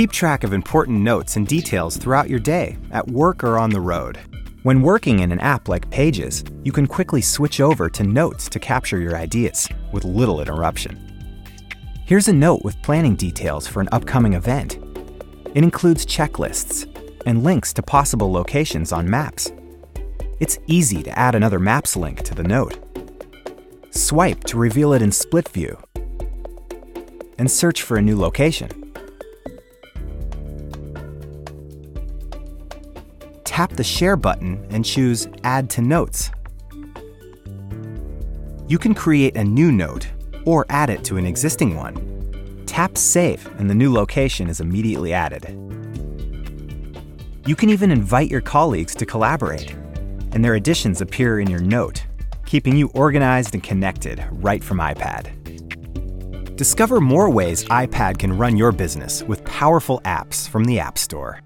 Keep track of important notes and details throughout your day, at work or on the road. When working in an app like Pages, you can quickly switch over to Notes to capture your ideas with little interruption. Here's a note with planning details for an upcoming event. It includes checklists and links to possible locations on maps. It's easy to add another Maps link to the note. Swipe to reveal it in split view. And search for a new location. Tap the Share button and choose Add to Notes. You can create a new note or add it to an existing one. Tap Save and the new location is immediately added. You can even invite your colleagues to collaborate, and their additions appear in your note, keeping you organized and connected right from iPad. Discover more ways iPad can run your business with powerful apps from the App Store.